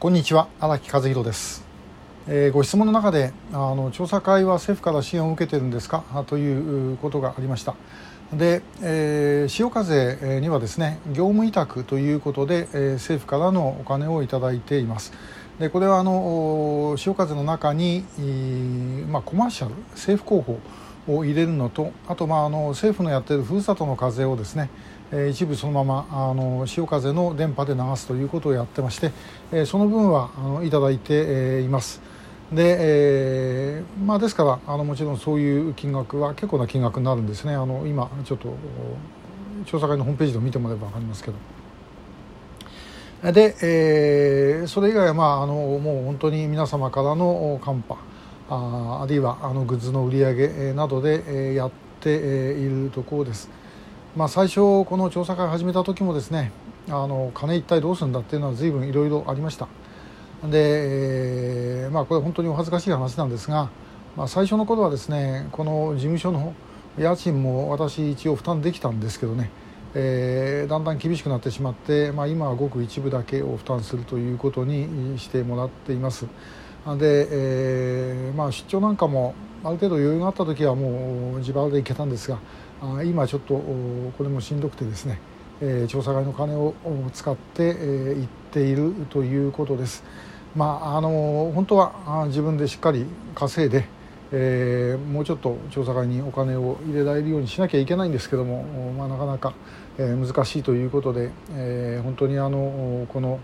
こんにちは荒木和弘です、えー、ご質問の中であの調査会は政府から支援を受けてるんですか？ということがありました。で、えー、潮風にはですね業務委託ということで、えー、政府からのお金をいただいています。でこれはあの潮風の中に、まあ、コマーシャル政府広報を入れるのとあと、まあ、あの政府のやっているふるさとの風をですね一部そのままあの潮風の電波で流すということをやってまして、その分はあのいただいて、います。で、えー、まあ、ですからあのもちろんそういう金額は結構な金額になるんですね。あの今ちょっと調査会のホームページで見てもらえば分かりますけど。で、えー、それ以外は、まあ、あのもう本当に皆様からのカンパああるいはあのグッズの売り上げなどで、やっているところです。まあ、最初この調査会始めた時もですねあの金一体どうするんだっていうのは随分いろいろありましたで、まあこれ本当にお恥ずかしい話なんですが、まあ、最初の頃はですねこの事務所の家賃も私一応負担できたんですけどね、えー、だんだん厳しくなってしまって、まあ、今はごく一部だけを負担するということにしてもらっていますで、えーまあ、出張なんかもある程度余裕があった時はもう自腹で行けたんですがあ今ちょっとこれもしんどくてですね、えー、調査会の金を使って、えー、行っているということです。まあ、あの本当は自分でしっかり稼いで、えー、もうちょっと調査会にお金を入れられるようにしなきゃいけないんですけども、まあ、なかなか、えー、難しいということで、えー、本当にあのこの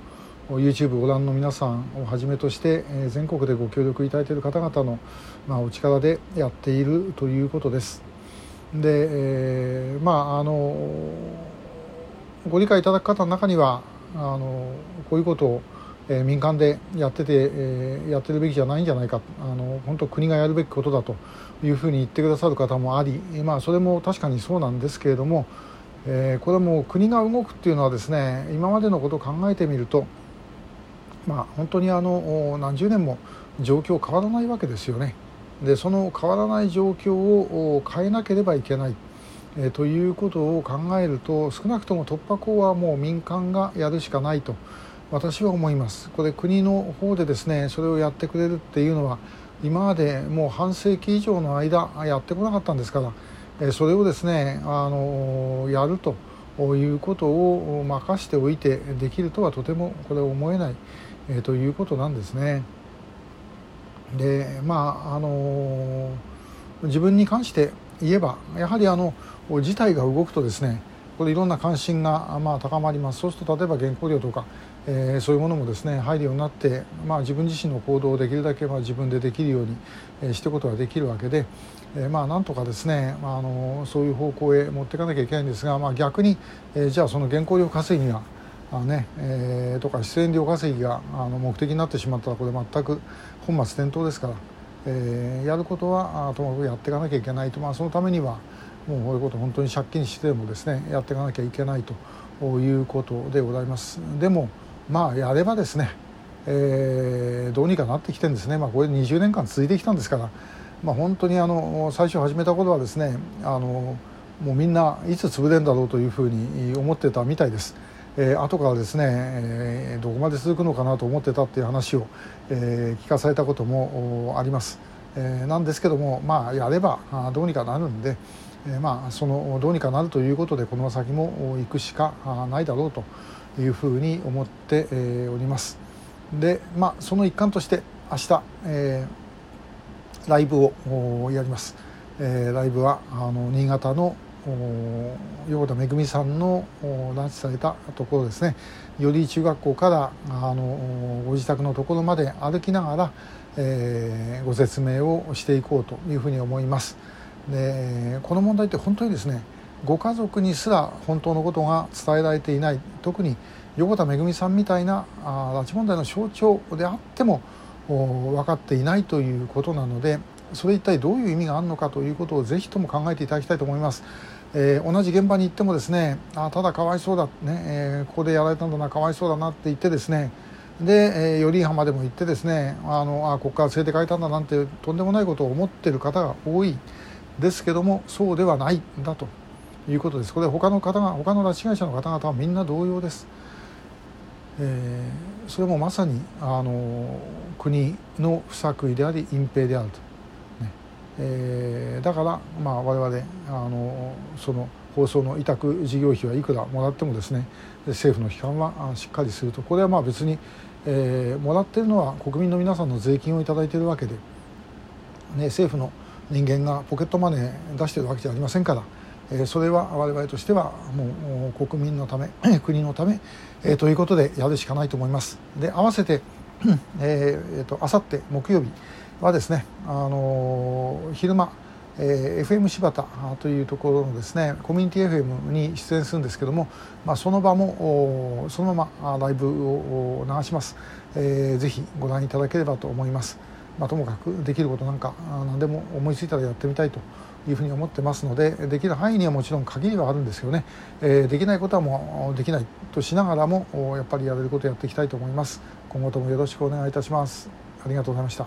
YouTube ご覧の皆さんをはじめとして、えー、全国でご協力いただいている方々の、まあ、お力でやっているということです。で、えー、まああのご理解いただく方の中にはあのこういうことを、えー、民間でやってて、えー、やってるべきじゃないんじゃないかあの本当国がやるべきことだというふうに言ってくださる方もあり、まあ、それも確かにそうなんですけれども、えー、これはもう国が動くっていうのはですね今までのことを考えてみると、まあ、本当にあの何十年も状況変わらないわけですよね。でその変わらない状況を変えなければいけない、えー、ということを考えると少なくとも突破口はもう民間がやるしかないと私は思います。これ国の方でですねそれをやってくれるっていうのは今までもう半世紀以上の間やってこなかったんですから、えー、それをですねあのやるということを任しておいてできるとはとてもこれ思えない、えー、ということなんですね。でまああの自分に関して言えばやはりあの事態が動くとですねこれいろんな関心がまあ高まりますそうすると例えば原稿料とか、えー、そういうものもですね入るようになって、まあ、自分自身の行動をできるだけまあ自分でできるように、えー、していくことができるわけで、えー、まあなんとかですね、まあ、あのそういう方向へ持っていかなきゃいけないんですが、まあ、逆に、えー、じゃあその原稿料稼ぎがあねえー、とか出演料稼ぎがあの目的になってしまったらこれ全く本末転倒ですから、えー、やることはともかくやっていかなきゃいけないと、まあ、そのためにはもうこういうこと本当に借金してでもですねやっていかなきゃいけないということでございますでもまあやればですね、えー、どうにかなってきてんですね、まあ、これ20年間続いてきたんですから、まあ、本当にあの最初始めた頃はですねあのもうみんないつ潰れるんだろうというふうに思ってたみたいです。えー、後からですね、えー、どこまで続くのかなと思ってたっていう話を、えー、聞かされたこともあります、えー、なんですけどもまあやればどうにかなるんで、えー、まあそのどうにかなるということでこの先も行くしかないだろうというふうに思っております。でまあその一環として明日、えー、ライブをやります、えー、ライブはあの新潟の横田めぐみさんの拉致されたところですね。寄居中学校からあのご自宅のところまで歩きながら、えー、ご説明をしていこうというふうに思います。でこの問題って本当にですねご家族にすら本当のことが伝えられていない。特に横田めぐみさんみたいなあ拉致問題の象徴であっても分かっていないということなのでそれ一体どういう意味があるのかということをぜひとも考えていただきたいと思います。えー、同じ現場に行ってもですねあただかわいそうだ、ねえー、ここでやられたんだなかわいそうだなって言ってですねで、えー、頼浜でも行ってですねあのあここから連れて帰ったんだなんてとんでもないことを思ってる方が多いですけどもそうではないんだということです。これ他の方が他の拉致被害者の方々はみんな同様です、えーそれもまさにあの国の不作為であり隠蔽であると、えー、だから、まあ、我々あのその放送の委託事業費はいくらもらってもですね政府の機関はしっかりするとこれはまあ別に、えー、もらっているのは国民の皆さんの税金を頂いているわけで、ね、政府の人間がポケットマネー出しているわけじゃありませんから、えー、それは我々としてはもう国民のため 国のため、えー、ということでやるしかないと思います。で合わせて えー、えー、とあさって木曜日はですね、あの、昼間えー、FM 柴田というところのですねコミュニティ FM に出演するんですけども、まあ、その場もそのままライブを流します、えー、ぜひご覧いただければと思います、まあ、ともかくできることなんか何でも思いついたらやってみたいというふうに思ってますのでできる範囲にはもちろん限りはあるんですよね、えー、できないことはもうできないとしながらもやっぱりやれることをやっていきたいと思います。今後ともよろしくお願いいたします。ありがとうございました。